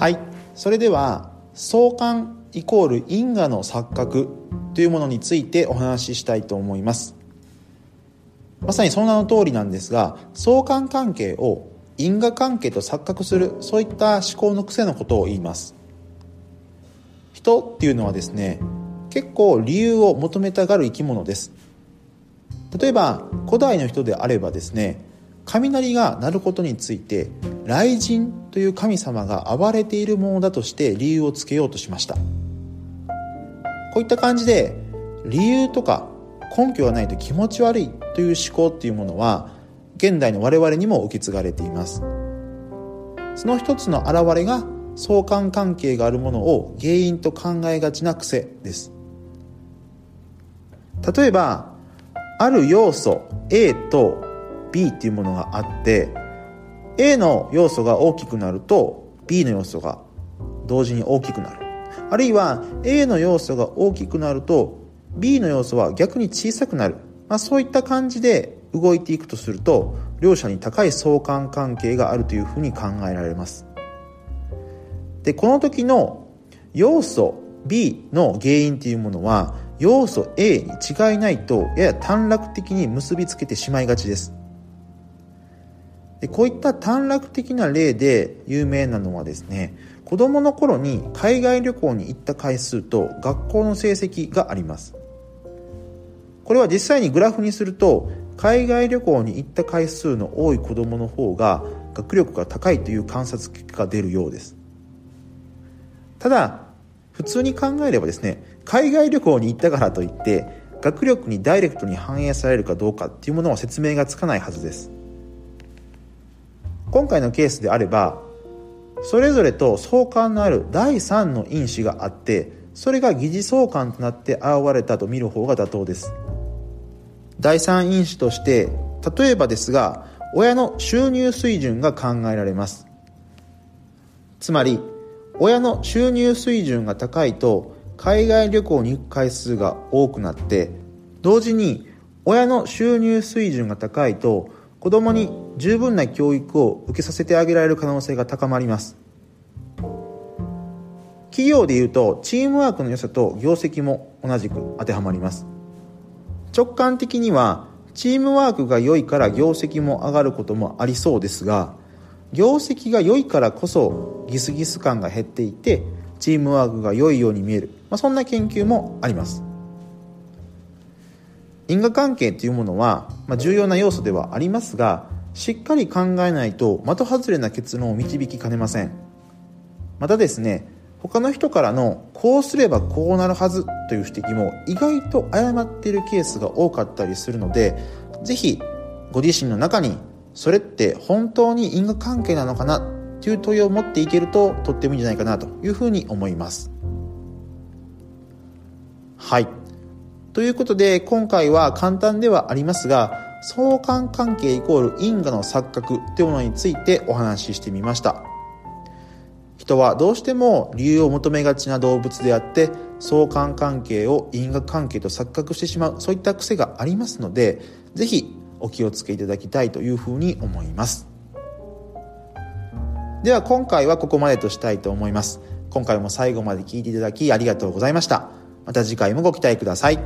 はい。それでは相関イコール因果の錯覚というものについてお話ししたいと思います。まさにその名の通りなんですが相関関係を因果関係と錯覚するそういった思考の癖のことを言います。人っていうのはですね結構理由を求めたがる生き物です。例えば古代の人であればですね雷が鳴ることについて雷神という神様が暴れているものだとして理由をつけようとしました。こういった感じで理由とか根拠がないと気持ち悪いという思考っていうものは現代の我々にも受け継がれています。その一つの表れが相関関係があるものを原因と考えがちな癖です。例えばある要素 A と B っていうものがあって A の要素が大きくなると B の要素が同時に大きくなる。あるいは A の要素が大きくなると B の要素は逆に小さくなる、まあ、そういった感じで動いていくとすると両者に高い相関関係があるというふうに考えられます。でこの時の要素 B の原因っていうものは要素 A に違いないとやや短絡的に結びつけてしまいがちです。でこういった短絡的な例で有名なのはですね子供の頃に海外旅行に行った回数と学校の成績があります。これは実際にグラフにすると海外旅行に行った回数の多い子供の方が学力が高いという観察結果が出るようです。ただ普通に考えればですね海外旅行に行ったからといって学力にダイレクトに反映されるかどうかっていうものは説明がつかないはずです。今回のケースであればそれぞれと相関のある第3の因子があってそれが疑似相関となって現れたと見る方が妥当です。第3因子として例えばですが親の収入水準が考えられます。つまり親の収入水準が高いと海外旅行に行く回数が多くなって同時に親の収入水準が高いと子供に十分な教育を受けさせてあげられる可能性が高まります。企業でいうとチームワークの良さと業績も同じく当てはまります。直感的にはチームワークが良いから業績も上がることもありそうですが業績が良いからこそギスギス感が減っていてチームワークが良いように見える、まあ、そんな研究もあります。因果関係というものは、まあ、重要な要素ではありますがしっかり考えないと的外れな結論を導きかねません。またですね他の人からのこうすればこうなるはずという指摘も意外と誤っているケースが多かったりするので是非ご自身の中にそれって本当に因果関係なのかなという問いを持っていけるととってもいいんじゃないかなというふうに思います。はい。ということで今回は簡単ではありますが相関関係イコール因果の錯覚というものについてお話ししてみました。人はどうしても理由を求めがちな動物であって相関関係を因果関係と錯覚してしまうそういった癖がありますので是非お気をつけいただきたいというふうに思います。では今回はここまでとしたいと思います。今回も最後まで聞いていただきありがとうございました。また次回もご期待ください。